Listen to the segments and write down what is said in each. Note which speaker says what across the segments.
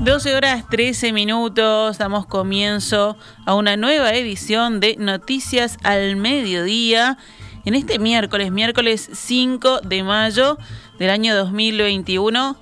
Speaker 1: 12 horas 13 minutos, damos comienzo a una nueva edición de Noticias al Mediodía en este miércoles, miércoles 5 de mayo del año 2021.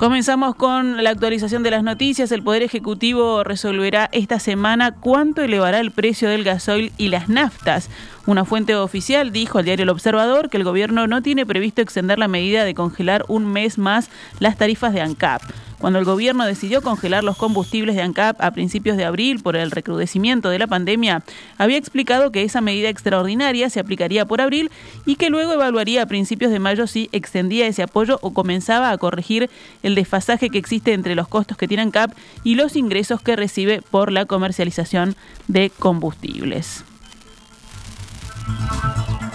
Speaker 1: Comenzamos con la actualización de las noticias. El Poder Ejecutivo resolverá esta semana cuánto elevará el precio del gasoil y las naftas. Una fuente oficial dijo al diario El Observador que el gobierno no tiene previsto extender la medida de congelar un mes más las tarifas de ANCAP. Cuando el gobierno decidió congelar los combustibles de ANCAP a principios de abril por el recrudecimiento de la pandemia, había explicado que esa medida extraordinaria se aplicaría por abril y que luego evaluaría a principios de mayo si extendía ese apoyo o comenzaba a corregir el desfasaje que existe entre los costos que tiene ANCAP y los ingresos que recibe por la comercialización de combustibles. Thank you.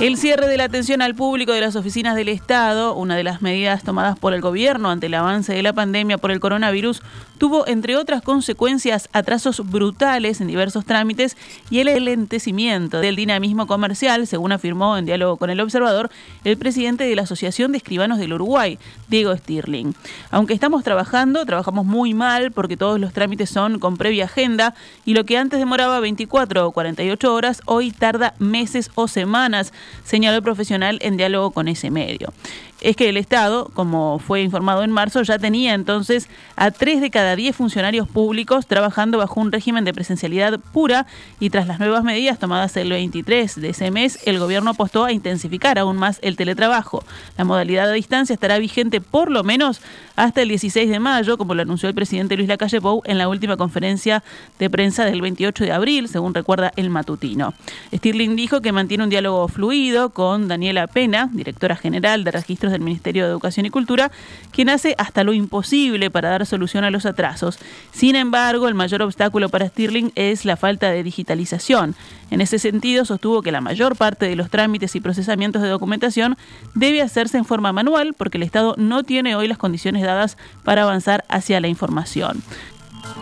Speaker 1: El cierre de la atención al público de las oficinas del Estado, una de las medidas tomadas por el gobierno ante el avance de la pandemia por el coronavirus, tuvo, entre otras consecuencias, atrasos brutales en diversos trámites y el lentecimiento del dinamismo comercial, según afirmó en diálogo con el observador el presidente de la Asociación de Escribanos del Uruguay, Diego Stirling. Aunque estamos trabajando, trabajamos muy mal porque todos los trámites son con previa agenda y lo que antes demoraba 24 o 48 horas, hoy tarda meses o semanas señaló el profesional en diálogo con ese medio es que el Estado, como fue informado en marzo, ya tenía entonces a tres de cada diez funcionarios públicos trabajando bajo un régimen de presencialidad pura y tras las nuevas medidas tomadas el 23 de ese mes, el gobierno apostó a intensificar aún más el teletrabajo. La modalidad a distancia estará vigente por lo menos hasta el 16 de mayo, como lo anunció el presidente Luis Lacalle Pou en la última conferencia de prensa del 28 de abril, según recuerda el matutino. Stirling dijo que mantiene un diálogo fluido con Daniela Pena, directora general de Registros del Ministerio de Educación y Cultura, quien hace hasta lo imposible para dar solución a los atrasos. Sin embargo, el mayor obstáculo para Stirling es la falta de digitalización. En ese sentido, sostuvo que la mayor parte de los trámites y procesamientos de documentación debe hacerse en forma manual porque el Estado no tiene hoy las condiciones dadas para avanzar hacia la información.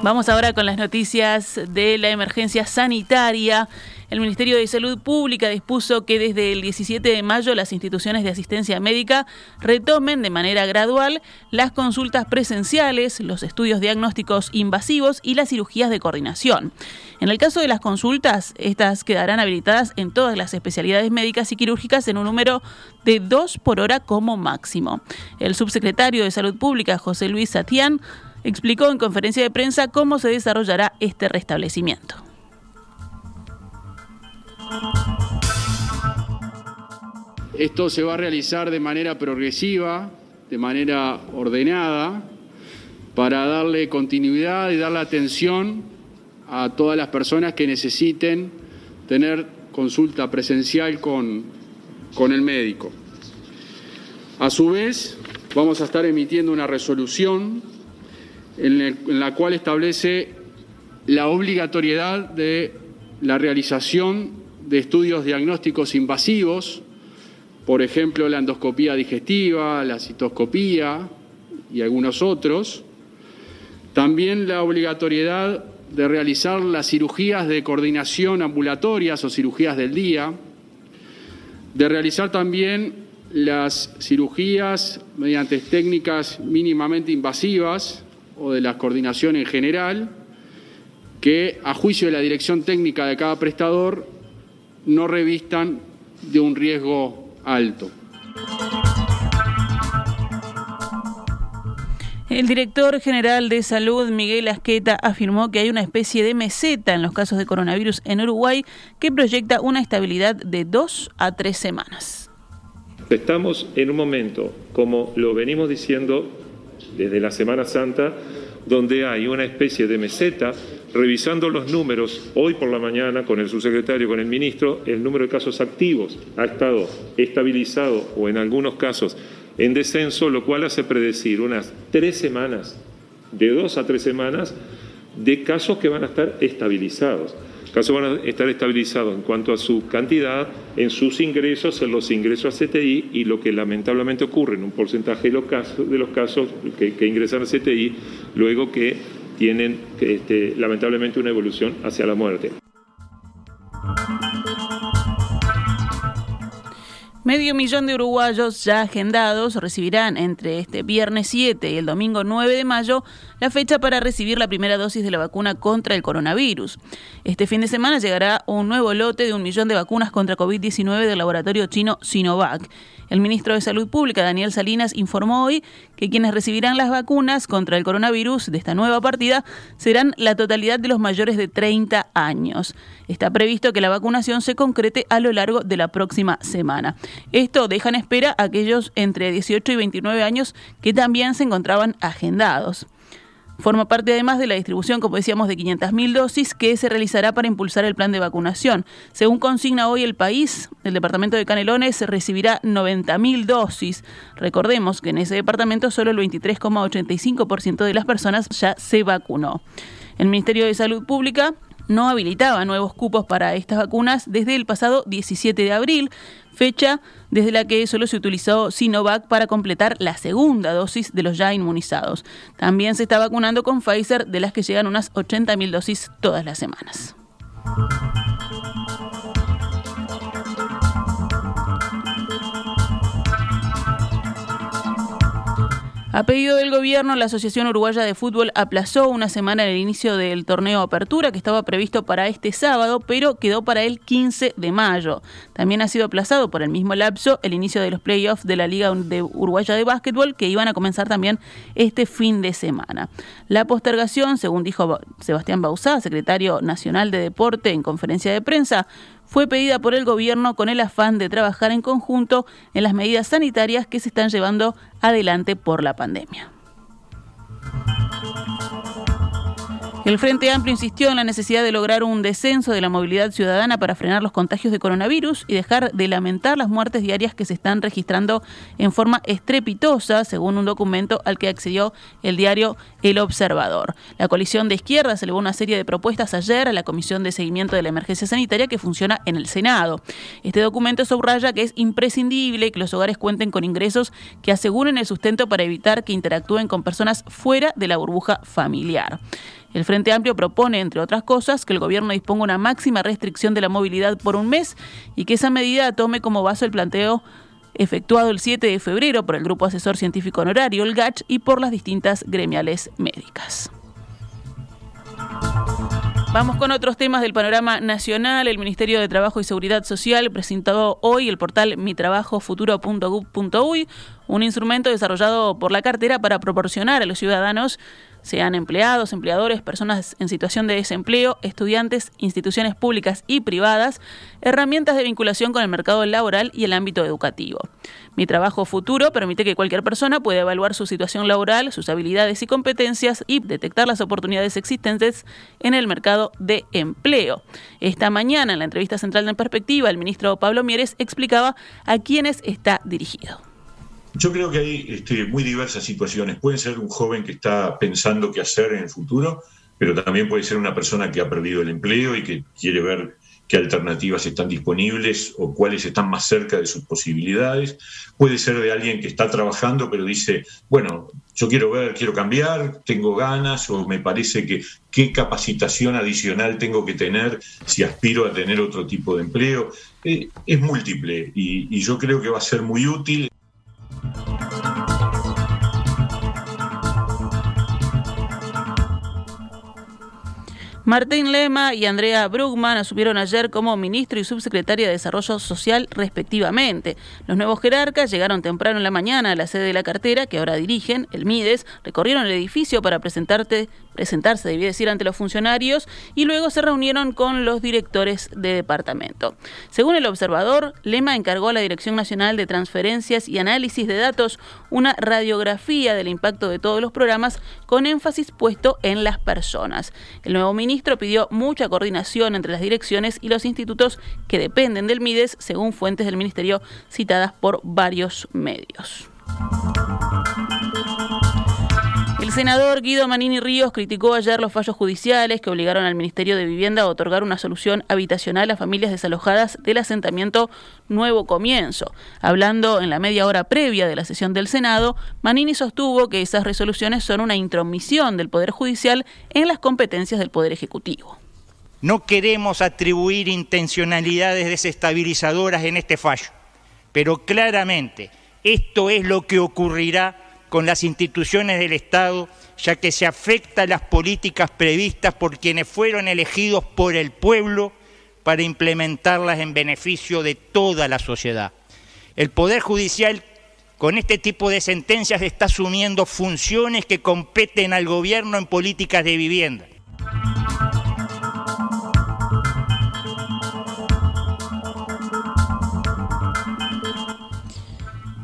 Speaker 1: Vamos ahora con las noticias de la emergencia sanitaria. El Ministerio de Salud Pública dispuso que desde el 17 de mayo las instituciones de asistencia médica retomen de manera gradual las consultas presenciales, los estudios diagnósticos invasivos y las cirugías de coordinación. En el caso de las consultas, estas quedarán habilitadas en todas las especialidades médicas y quirúrgicas en un número de dos por hora como máximo. El subsecretario de Salud Pública, José Luis Satián, explicó en conferencia de prensa cómo se desarrollará este restablecimiento.
Speaker 2: Esto se va a realizar de manera progresiva, de manera ordenada, para darle continuidad y darle atención a todas las personas que necesiten tener consulta presencial con, con el médico. A su vez, vamos a estar emitiendo una resolución en la cual establece la obligatoriedad de la realización de estudios diagnósticos invasivos, por ejemplo la endoscopía digestiva, la citoscopía y algunos otros. También la obligatoriedad de realizar las cirugías de coordinación ambulatorias o cirugías del día, de realizar también las cirugías mediante técnicas mínimamente invasivas o de la coordinación en general, que a juicio de la dirección técnica de cada prestador no revistan de un riesgo alto.
Speaker 1: El director general de salud, Miguel Asqueta, afirmó que hay una especie de meseta en los casos de coronavirus en Uruguay que proyecta una estabilidad de dos a tres semanas.
Speaker 3: Estamos en un momento, como lo venimos diciendo desde la Semana Santa, donde hay una especie de meseta revisando los números, hoy por la mañana con el subsecretario, con el ministro, el número de casos activos ha estado estabilizado o en algunos casos en descenso, lo cual hace predecir unas tres semanas, de dos a tres semanas, de casos que van a estar estabilizados. Casos van a estar estabilizados en cuanto a su cantidad, en sus ingresos, en los ingresos a CTI y lo que lamentablemente ocurre en un porcentaje de los casos, de los casos que, ingresan a CTI, luego que tienen este, lamentablemente una evolución hacia la muerte.
Speaker 1: Medio millón de uruguayos ya agendados recibirán entre este viernes 7 y el domingo 9 de mayo la fecha para recibir la primera dosis de la vacuna contra el coronavirus. Este fin de semana llegará un nuevo lote de un millón de vacunas contra COVID-19 del laboratorio chino Sinovac. El ministro de Salud Pública, Daniel Salinas, informó hoy que quienes recibirán las vacunas contra el coronavirus de esta nueva partida serán la totalidad de los mayores de 30 años. Está previsto que la vacunación se concrete a lo largo de la próxima semana. Esto deja en espera a aquellos entre 18 y 29 años que también se encontraban agendados. Forma parte además de la distribución, como decíamos, de 500.000 dosis que se realizará para impulsar el plan de vacunación. Según consigna hoy el país, el departamento de Canelones recibirá 90.000 dosis. Recordemos que en ese departamento solo el 23,85% de las personas ya se vacunó. El Ministerio de Salud Pública no habilitaba nuevos cupos para estas vacunas desde el pasado 17 de abril, fecha desde la que solo se utilizó Sinovac para completar la segunda dosis de los ya inmunizados. También se está vacunando con Pfizer, de las que llegan unas 80.000 dosis todas las semanas. A pedido del gobierno, la Asociación Uruguaya de Fútbol aplazó una semana el inicio del torneo Apertura que estaba previsto para este sábado, pero quedó para el 15 de mayo. También ha sido aplazado por el mismo lapso el inicio de los playoffs de la Liga de Uruguaya de Básquetbol que iban a comenzar también este fin de semana. La postergación, según dijo Sebastián Bausá, secretario nacional de Deporte en conferencia de prensa, fue pedida por el gobierno con el afán de trabajar en conjunto en las medidas sanitarias que se están llevando adelante por la pandemia. El Frente Amplio insistió en la necesidad de lograr un descenso de la movilidad ciudadana para frenar los contagios de coronavirus y dejar de lamentar las muertes diarias que se están registrando en forma estrepitosa, según un documento al que accedió el diario El Observador. La coalición de izquierdas elevó una serie de propuestas ayer a la Comisión de Seguimiento de la Emergencia Sanitaria que funciona en el Senado. Este documento subraya que es imprescindible que los hogares cuenten con ingresos que aseguren el sustento para evitar que interactúen con personas fuera de la burbuja familiar. El Frente Amplio propone, entre otras cosas, que el gobierno disponga una máxima restricción de la movilidad por un mes y que esa medida tome como base el planteo efectuado el 7 de febrero por el Grupo Asesor Científico Honorario, el GACH, y por las distintas gremiales médicas. Vamos con otros temas del panorama nacional. El Ministerio de Trabajo y Seguridad Social presentó hoy el portal mitrabajofuturo.gov.uy, un instrumento desarrollado por la cartera para proporcionar a los ciudadanos sean empleados, empleadores, personas en situación de desempleo, estudiantes, instituciones públicas y privadas, herramientas de vinculación con el mercado laboral y el ámbito educativo. Mi trabajo futuro permite que cualquier persona pueda evaluar su situación laboral, sus habilidades y competencias y detectar las oportunidades existentes en el mercado de empleo. Esta mañana, en la entrevista central de Perspectiva, el ministro Pablo Mieres explicaba a quiénes está dirigido.
Speaker 4: Yo creo que hay este, muy diversas situaciones. Puede ser un joven que está pensando qué hacer en el futuro, pero también puede ser una persona que ha perdido el empleo y que quiere ver qué alternativas están disponibles o cuáles están más cerca de sus posibilidades. Puede ser de alguien que está trabajando pero dice, bueno, yo quiero ver, quiero cambiar, tengo ganas o me parece que qué capacitación adicional tengo que tener si aspiro a tener otro tipo de empleo. Eh, es múltiple y yo creo que va a ser muy útil.
Speaker 1: Martín Lema y Andrea Brugman asumieron ayer como ministro y subsecretaria de Desarrollo Social respectivamente. Los nuevos jerarcas llegaron temprano en la mañana a la sede de la cartera, que ahora dirigen, el MIDES, recorrieron el edificio para presentarte, presentarse, debía decir, ante los funcionarios y luego se reunieron con los directores de departamento. Según el observador, Lema encargó a la Dirección Nacional de Transferencias y Análisis de Datos una radiografía del impacto de todos los programas con énfasis puesto en las personas. El nuevo ministro pidió mucha coordinación entre las direcciones y los institutos que dependen del MIDES, según fuentes del ministerio citadas por varios medios. El senador Guido Manini Ríos criticó ayer los fallos judiciales que obligaron al Ministerio de Vivienda a otorgar una solución habitacional a familias desalojadas del asentamiento Nuevo Comienzo. Hablando en la media hora previa de la sesión del Senado, Manini sostuvo que esas resoluciones son una intromisión del Poder Judicial en las competencias del Poder Ejecutivo.
Speaker 5: No queremos atribuir intencionalidades desestabilizadoras en este fallo pero claramente esto es lo que ocurrirá con las instituciones del Estado, ya que se afecta las políticas previstas por quienes fueron elegidos por el pueblo para implementarlas en beneficio de toda la sociedad. El Poder Judicial con este tipo de sentencias está asumiendo funciones que competen al gobierno en políticas de vivienda.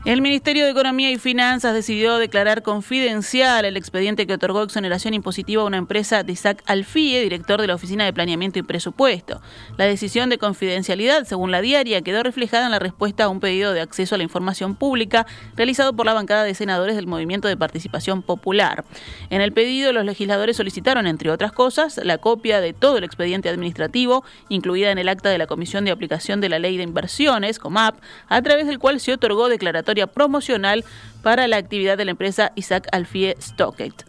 Speaker 1: El Ministerio de Economía y Finanzas decidió declarar confidencial el expediente que otorgó exoneración impositiva a una empresa de Isaac Alfie, director de la Oficina de Planeamiento y Presupuesto. La decisión de confidencialidad, según la diaria, quedó reflejada en la respuesta a un pedido de acceso a la información pública realizado por la bancada de senadores del Movimiento de Participación Popular. En el pedido, los legisladores solicitaron, entre otras cosas, la copia de todo el expediente administrativo, incluida en el acta de la Comisión de Aplicación de la Ley de Inversiones, COMAP, a través del cual se otorgó declaratoria promocional para la actividad de la empresa Isaac Alfie Stockett.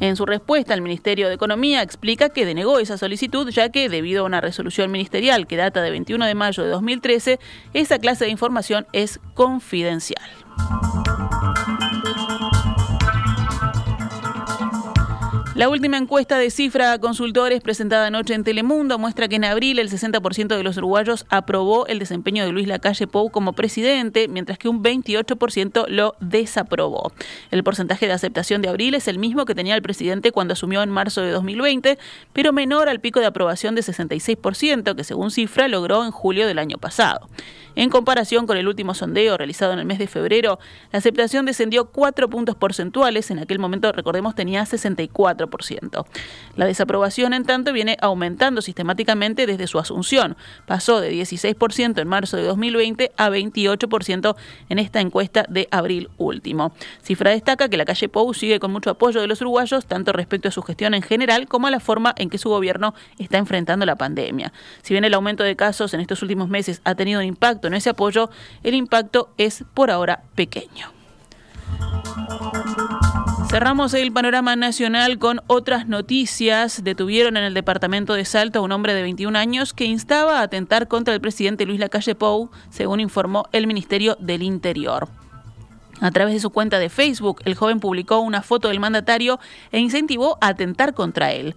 Speaker 1: En su respuesta, el Ministerio de Economía explica que denegó esa solicitud ya que, debido a una resolución ministerial que data de 21 de mayo de 2013, esa clase de información es confidencial. La última encuesta de cifra a consultores presentada anoche en Telemundo muestra que en abril el 60% de los uruguayos aprobó el desempeño de Luis Lacalle Pou como presidente, mientras que un 28% lo desaprobó. El porcentaje de aceptación de abril es el mismo que tenía el presidente cuando asumió en marzo de 2020, pero menor al pico de aprobación de 66% que según cifra logró en julio del año pasado. En comparación con el último sondeo realizado en el mes de febrero, la aceptación descendió 4 puntos porcentuales, en aquel momento recordemos tenía 64%. La desaprobación, en tanto, viene aumentando sistemáticamente desde su asunción. Pasó de 16% en marzo de 2020 a 28% en esta encuesta de abril último. Cifra destaca que la calle Pou sigue con mucho apoyo de los uruguayos, tanto respecto a su gestión en general como a la forma en que su gobierno está enfrentando la pandemia. Si bien el aumento de casos en estos últimos meses ha tenido un impacto ese apoyo, el impacto es por ahora pequeño. Cerramos el panorama nacional con otras noticias. Detuvieron en el departamento de Salto a un hombre de 21 años que instaba a atentar contra el presidente Luis Lacalle Pou, según informó el Ministerio del Interior. A través de su cuenta de Facebook, el joven publicó una foto del mandatario e incentivó a atentar contra él.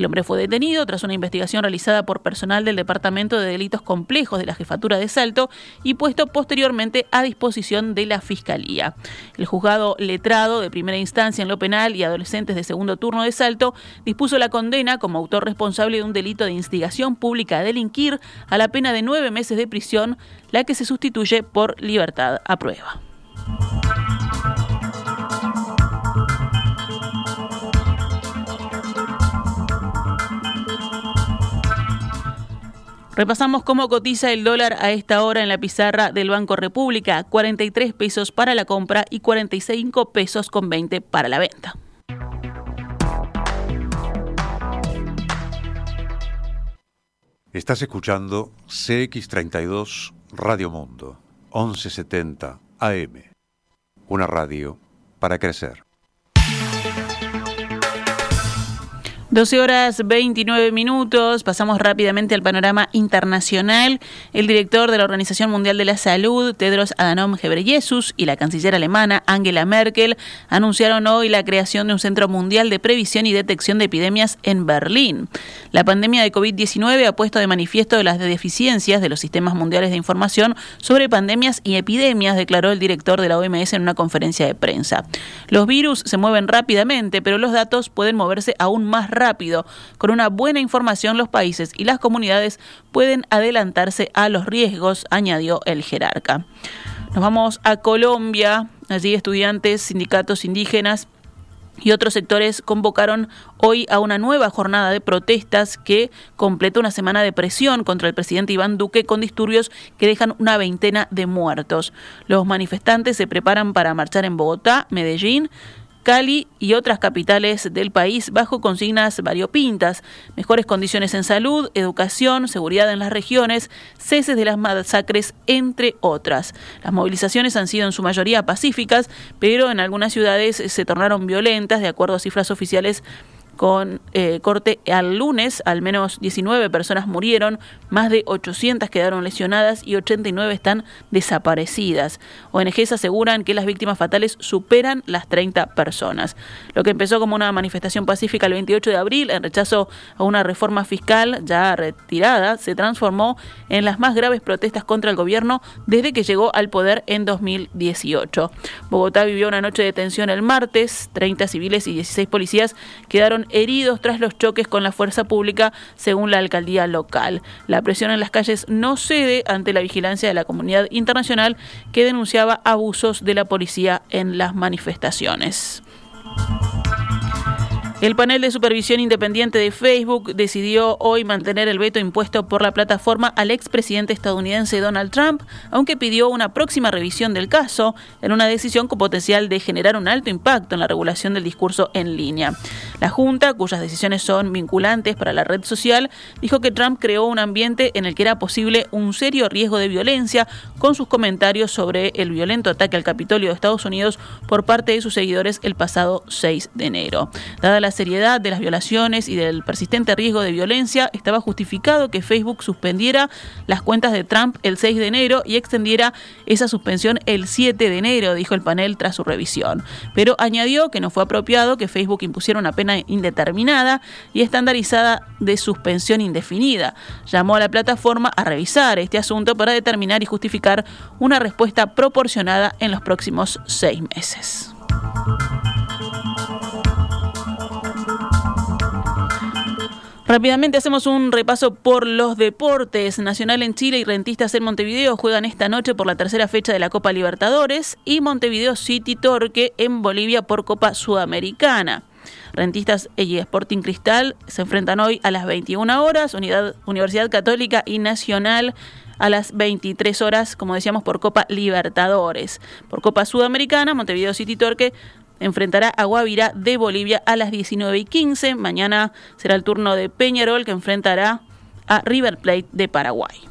Speaker 1: El hombre fue detenido tras una investigación realizada por personal del Departamento de Delitos Complejos de la Jefatura de Salto y puesto posteriormente a disposición de la Fiscalía. El juzgado letrado de primera instancia en lo penal y adolescentes de segundo turno de Salto dispuso la condena como autor responsable de un delito de instigación pública a delinquir a la pena de nueve meses de prisión, la que se sustituye por libertad a prueba. Repasamos cómo cotiza el dólar a esta hora en la pizarra del Banco República, 43 pesos para la compra y 45 pesos con 20 para la venta.
Speaker 6: Estás escuchando CX32 Radio Mundo, 1170 AM, una radio para crecer.
Speaker 1: 12 horas 29 minutos, pasamos rápidamente al panorama internacional. El director de la Organización Mundial de la Salud, Tedros Adhanom Ghebreyesus, y la canciller alemana Angela Merkel anunciaron hoy la creación de un Centro Mundial de Previsión y Detección de Epidemias en Berlín. La pandemia de COVID-19 ha puesto de manifiesto las deficiencias de los sistemas mundiales de información sobre pandemias y epidemias, declaró el director de la OMS en una conferencia de prensa. Los virus se mueven rápidamente, pero los datos pueden moverse aún más rápido rápido. Con una buena información los países y las comunidades pueden adelantarse a los riesgos, añadió el jerarca. Nos vamos a Colombia. Allí estudiantes, sindicatos indígenas y otros sectores convocaron hoy a una nueva jornada de protestas que completa una semana de presión contra el presidente Iván Duque con disturbios que dejan una veintena de muertos. Los manifestantes se preparan para marchar en Bogotá, Medellín, Cali y otras capitales del país bajo consignas variopintas, mejores condiciones en salud, educación, seguridad en las regiones, ceses de las masacres, entre otras. Las movilizaciones han sido en su mayoría pacíficas, pero en algunas ciudades se tornaron violentas, de acuerdo a cifras oficiales Con eh, corte al lunes, al menos 19 personas murieron, más de 800 quedaron lesionadas y 89 están desaparecidas. ONGs aseguran que las víctimas fatales superan las 30 personas. Lo que empezó como una manifestación pacífica el 28 de abril en rechazo a una reforma fiscal ya retirada se transformó en las más graves protestas contra el gobierno desde que llegó al poder en 2018. Bogotá vivió una noche de tensión el martes. 30 civiles y 16 policías quedaron heridos tras los choques con la fuerza pública, según la alcaldía local. La presión en las calles no cede ante la vigilancia de la comunidad internacional que denunciaba abusos de la policía en las manifestaciones. El panel de supervisión independiente de Facebook decidió hoy mantener el veto impuesto por la plataforma al expresidente estadounidense Donald Trump, aunque pidió una próxima revisión del caso en una decisión con potencial de generar un alto impacto en la regulación del discurso en línea. La Junta, cuyas decisiones son vinculantes para la red social, dijo que Trump creó un ambiente en el que era posible un serio riesgo de violencia con sus comentarios sobre el violento ataque al Capitolio de Estados Unidos por parte de sus seguidores el pasado 6 de enero. Dada seriedad de las violaciones y del persistente riesgo de violencia, estaba justificado que Facebook suspendiera las cuentas de Trump el 6 de enero y extendiera esa suspensión el 7 de enero, dijo el panel tras su revisión. Pero añadió que no fue apropiado que Facebook impusiera una pena indeterminada y estandarizada de suspensión indefinida. Llamó a la plataforma a revisar este asunto para determinar y justificar una respuesta proporcionada en los próximos seis meses. Rápidamente hacemos un repaso por los deportes. Nacional en Chile y Rentistas en Montevideo juegan esta noche por la tercera fecha de la Copa Libertadores y Montevideo City Torque en Bolivia por Copa Sudamericana. Rentistas y Sporting Cristal se enfrentan hoy a las 21 horas, Universidad Católica y Nacional a las 23 horas, como decíamos, por Copa Libertadores. Por Copa Sudamericana, Montevideo City Torque enfrentará a Guavirá de Bolivia a las 19 y 15. Mañana será el turno de Peñarol que enfrentará a River Plate de Paraguay.